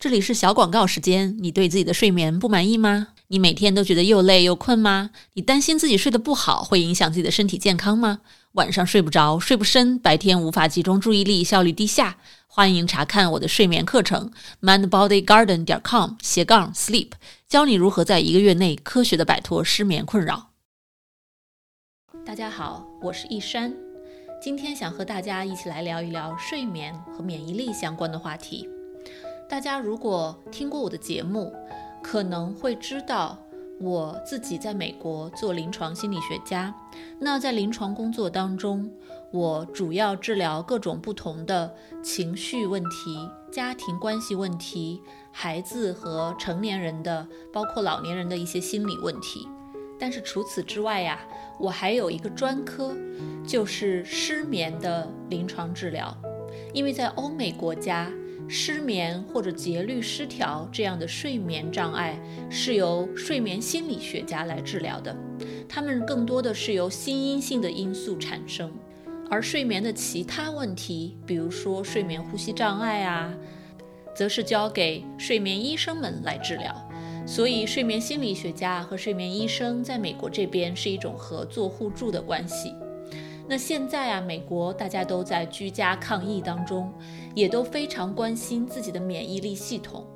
这里是小广告时间。你对自己的睡眠不满意吗？你每天都觉得又累又困吗？你担心自己睡得不好会影响自己的身体健康吗？晚上睡不着，睡不深，白天无法集中注意力，效率低下？欢迎查看我的睡眠课程，mindbodygarden 点 com 斜杠 sleep，教你如何在一个月内科学的摆脱失眠困扰。大家好，我是易山，今天想和大家一起来聊一聊睡眠和免疫力相关的话题。大家如果听过我的节目，可能会知道我自己在美国做临床心理学家。那在临床工作当中，我主要治疗各种不同的情绪问题、家庭关系问题、孩子和成年人的，包括老年人的一些心理问题。但是除此之外呀，我还有一个专科，就是失眠的临床治疗，因为在欧美国家。失眠或者节律失调这样的睡眠障碍是由睡眠心理学家来治疗的，他们更多的是由心因性的因素产生，而睡眠的其他问题，比如说睡眠呼吸障碍啊，则是交给睡眠医生们来治疗。所以，睡眠心理学家和睡眠医生在美国这边是一种合作互助的关系。那现在啊，美国大家都在居家抗疫当中，也都非常关心自己的免疫力系统，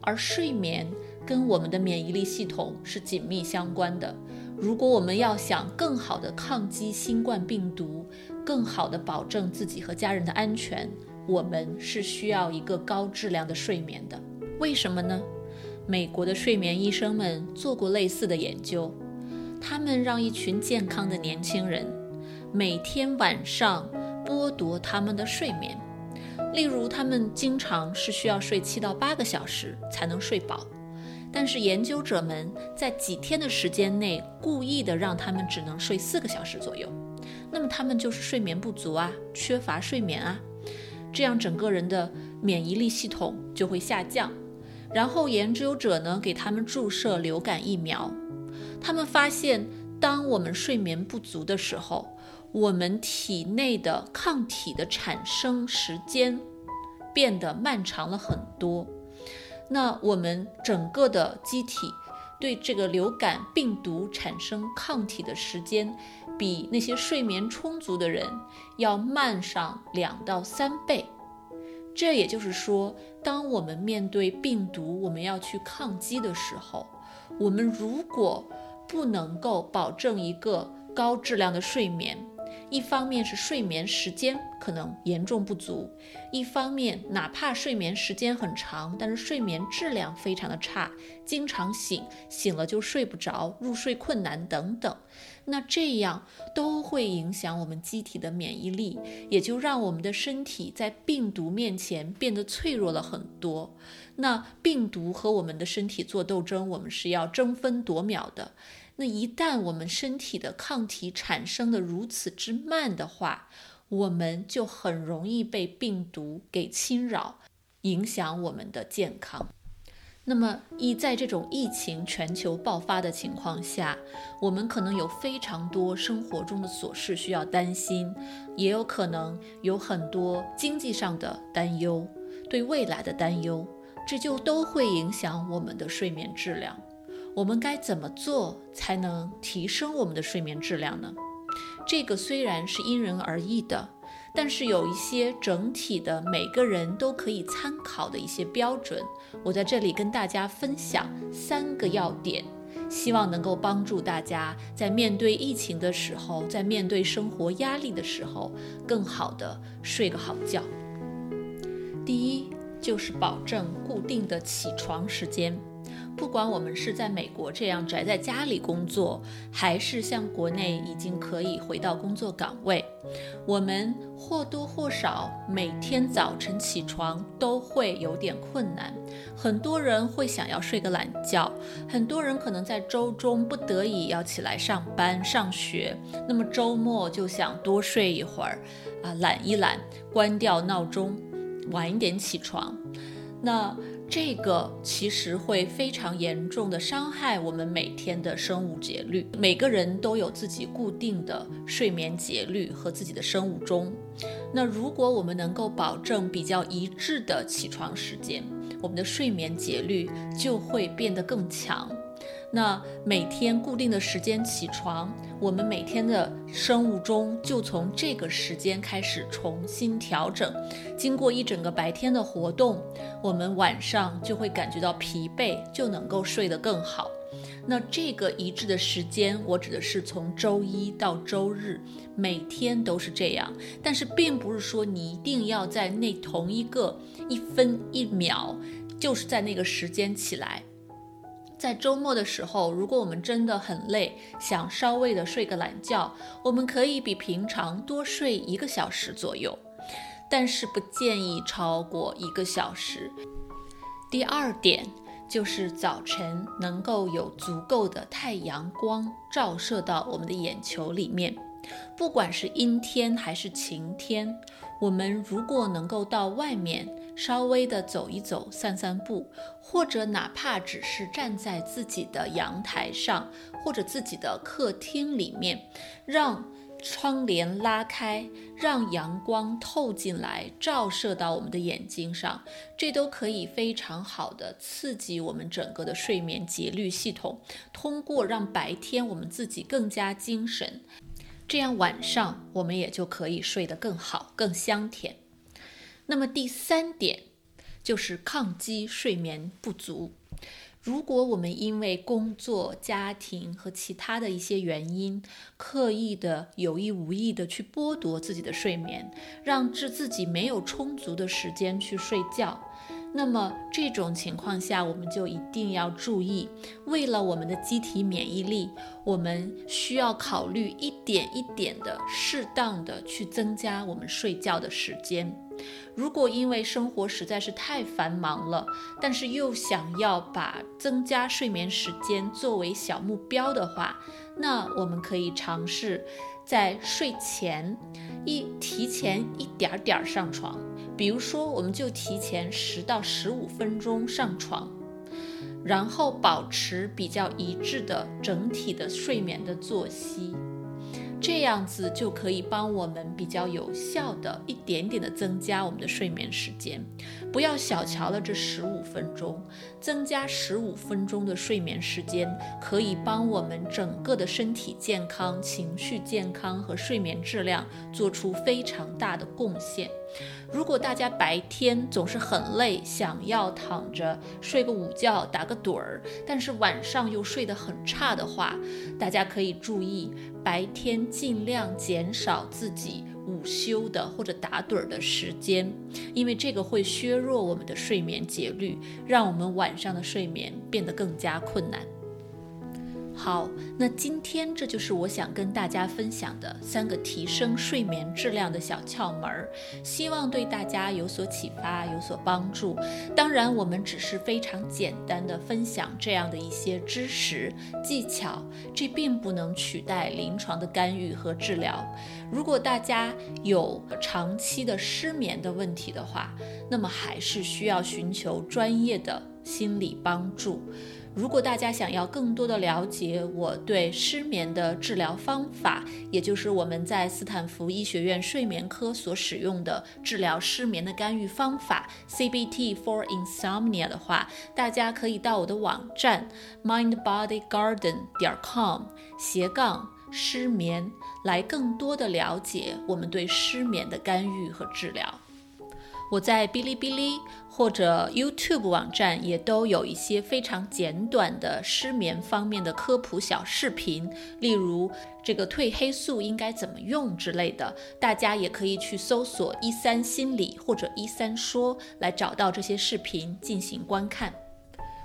而睡眠跟我们的免疫力系统是紧密相关的。如果我们要想更好的抗击新冠病毒，更好的保证自己和家人的安全，我们是需要一个高质量的睡眠的。为什么呢？美国的睡眠医生们做过类似的研究，他们让一群健康的年轻人。每天晚上剥夺他们的睡眠，例如他们经常是需要睡七到八个小时才能睡饱，但是研究者们在几天的时间内故意的让他们只能睡四个小时左右，那么他们就是睡眠不足啊，缺乏睡眠啊，这样整个人的免疫力系统就会下降。然后研究者呢给他们注射流感疫苗，他们发现当我们睡眠不足的时候。我们体内的抗体的产生时间变得漫长了很多，那我们整个的机体对这个流感病毒产生抗体的时间，比那些睡眠充足的人要慢上两到三倍。这也就是说，当我们面对病毒，我们要去抗击的时候，我们如果不能够保证一个高质量的睡眠，一方面是睡眠时间可能严重不足，一方面哪怕睡眠时间很长，但是睡眠质量非常的差，经常醒，醒了就睡不着，入睡困难等等，那这样都会影响我们机体的免疫力，也就让我们的身体在病毒面前变得脆弱了很多。那病毒和我们的身体做斗争，我们是要争分夺秒的。那一旦我们身体的抗体产生的如此之慢的话，我们就很容易被病毒给侵扰，影响我们的健康。那么，一在这种疫情全球爆发的情况下，我们可能有非常多生活中的琐事需要担心，也有可能有很多经济上的担忧，对未来的担忧，这就都会影响我们的睡眠质量。我们该怎么做才能提升我们的睡眠质量呢？这个虽然是因人而异的，但是有一些整体的每个人都可以参考的一些标准，我在这里跟大家分享三个要点，希望能够帮助大家在面对疫情的时候，在面对生活压力的时候，更好的睡个好觉。第一，就是保证固定的起床时间。不管我们是在美国这样宅在家里工作，还是像国内已经可以回到工作岗位，我们或多或少每天早晨起床都会有点困难。很多人会想要睡个懒觉，很多人可能在周中不得已要起来上班上学，那么周末就想多睡一会儿，啊，懒一懒，关掉闹钟，晚一点起床。那。这个其实会非常严重的伤害我们每天的生物节律。每个人都有自己固定的睡眠节律和自己的生物钟。那如果我们能够保证比较一致的起床时间，我们的睡眠节律就会变得更强。那每天固定的时间起床，我们每天的生物钟就从这个时间开始重新调整。经过一整个白天的活动，我们晚上就会感觉到疲惫，就能够睡得更好。那这个一致的时间，我指的是从周一到周日，每天都是这样。但是并不是说你一定要在那同一个一分一秒，就是在那个时间起来。在周末的时候，如果我们真的很累，想稍微的睡个懒觉，我们可以比平常多睡一个小时左右，但是不建议超过一个小时。第二点就是早晨能够有足够的太阳光照射到我们的眼球里面，不管是阴天还是晴天，我们如果能够到外面。稍微的走一走，散散步，或者哪怕只是站在自己的阳台上，或者自己的客厅里面，让窗帘拉开，让阳光透进来，照射到我们的眼睛上，这都可以非常好的刺激我们整个的睡眠节律系统。通过让白天我们自己更加精神，这样晚上我们也就可以睡得更好，更香甜。那么第三点就是抗击睡眠不足。如果我们因为工作、家庭和其他的一些原因，刻意的、有意无意的去剥夺自己的睡眠，让致自己没有充足的时间去睡觉。那么这种情况下，我们就一定要注意，为了我们的机体免疫力，我们需要考虑一点一点的、适当的去增加我们睡觉的时间。如果因为生活实在是太繁忙了，但是又想要把增加睡眠时间作为小目标的话，那我们可以尝试在睡前一提前一点点上床。比如说，我们就提前十到十五分钟上床，然后保持比较一致的整体的睡眠的作息。这样子就可以帮我们比较有效的一点点的增加我们的睡眠时间，不要小瞧了这十五分钟，增加十五分钟的睡眠时间，可以帮我们整个的身体健康、情绪健康和睡眠质量做出非常大的贡献。如果大家白天总是很累，想要躺着睡个午觉、打个盹儿，但是晚上又睡得很差的话，大家可以注意白天尽量减少自己午休的或者打盹儿的时间，因为这个会削弱我们的睡眠节律，让我们晚上的睡眠变得更加困难。好，那今天这就是我想跟大家分享的三个提升睡眠质量的小窍门儿，希望对大家有所启发，有所帮助。当然，我们只是非常简单的分享这样的一些知识技巧，这并不能取代临床的干预和治疗。如果大家有长期的失眠的问题的话，那么还是需要寻求专业的心理帮助。如果大家想要更多的了解我对失眠的治疗方法，也就是我们在斯坦福医学院睡眠科所使用的治疗失眠的干预方法 CBT for Insomnia 的话，大家可以到我的网站 mindbodygarden 点 com 斜杠失眠来更多的了解我们对失眠的干预和治疗。我在哔哩哔哩或者 YouTube 网站也都有一些非常简短的失眠方面的科普小视频，例如这个褪黑素应该怎么用之类的，大家也可以去搜索一三心理或者一三说来找到这些视频进行观看。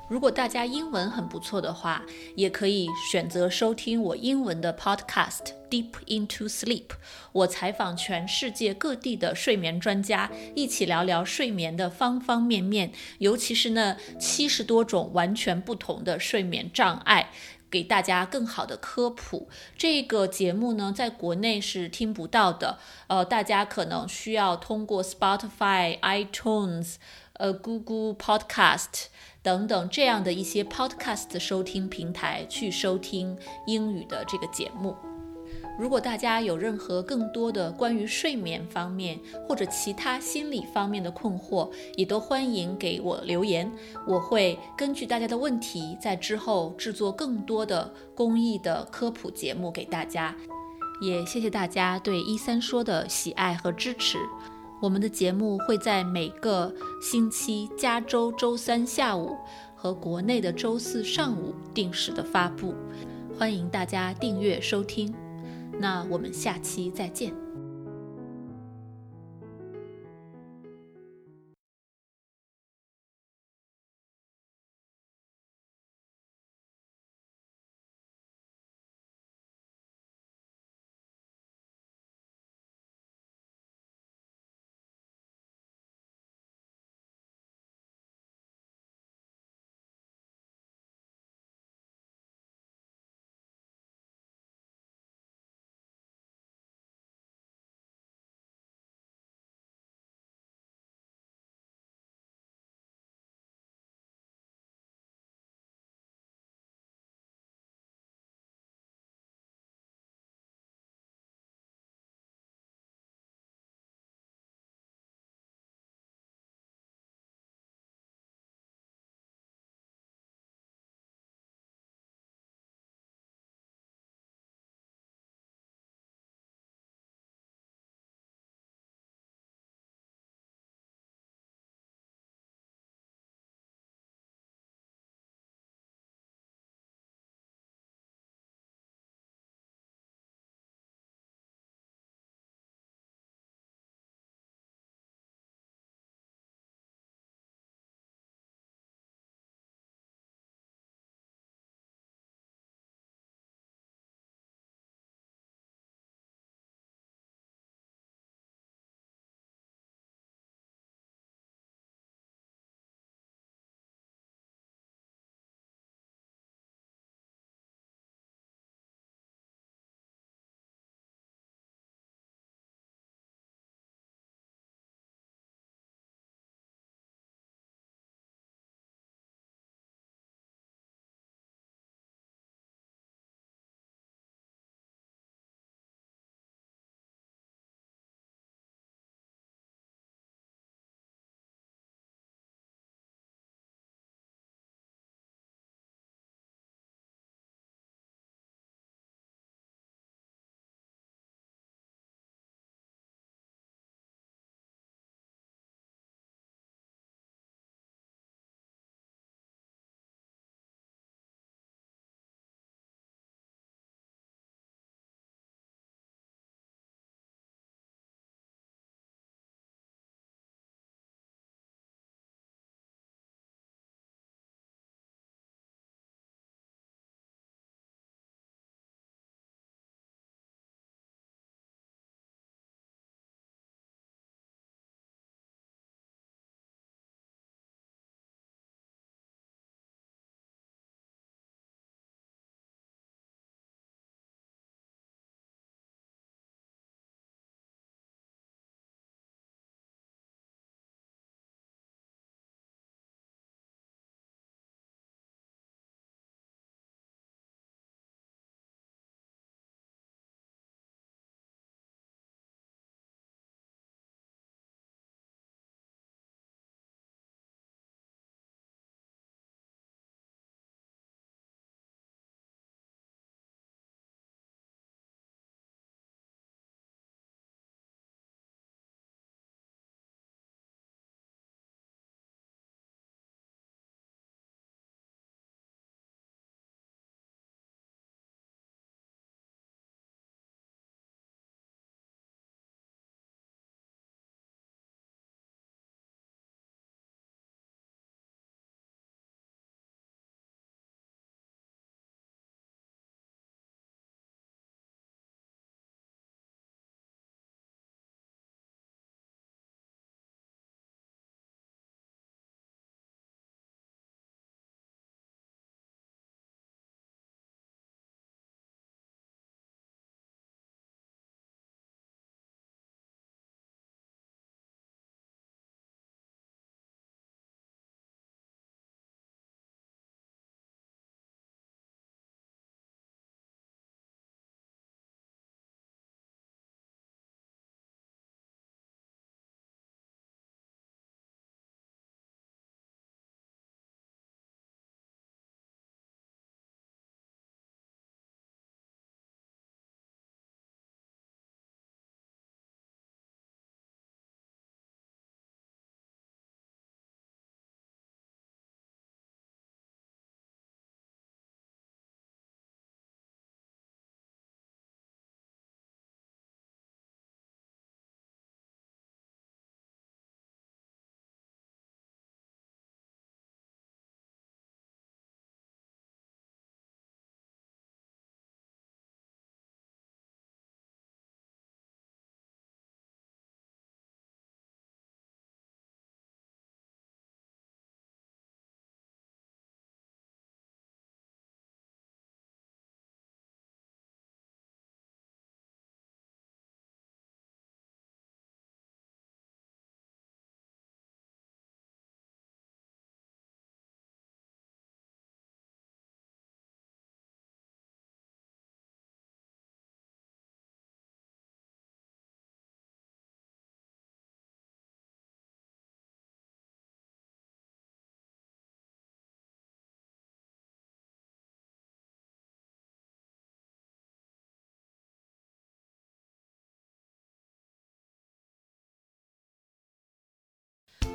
如果大家英文很不错的话，也可以选择收听我英文的 podcast《Deep into Sleep》。我采访全世界各地的睡眠专家，一起聊聊睡眠的方方面面，尤其是那七十多种完全不同的睡眠障碍，给大家更好的科普。这个节目呢，在国内是听不到的，呃，大家可能需要通过 Spotify、iTunes、呃 Google Podcast。等等，这样的一些 podcast 收听平台去收听英语的这个节目。如果大家有任何更多的关于睡眠方面或者其他心理方面的困惑，也都欢迎给我留言，我会根据大家的问题，在之后制作更多的公益的科普节目给大家。也谢谢大家对一三说的喜爱和支持。我们的节目会在每个星期加州周三下午和国内的周四上午定时的发布，欢迎大家订阅收听。那我们下期再见。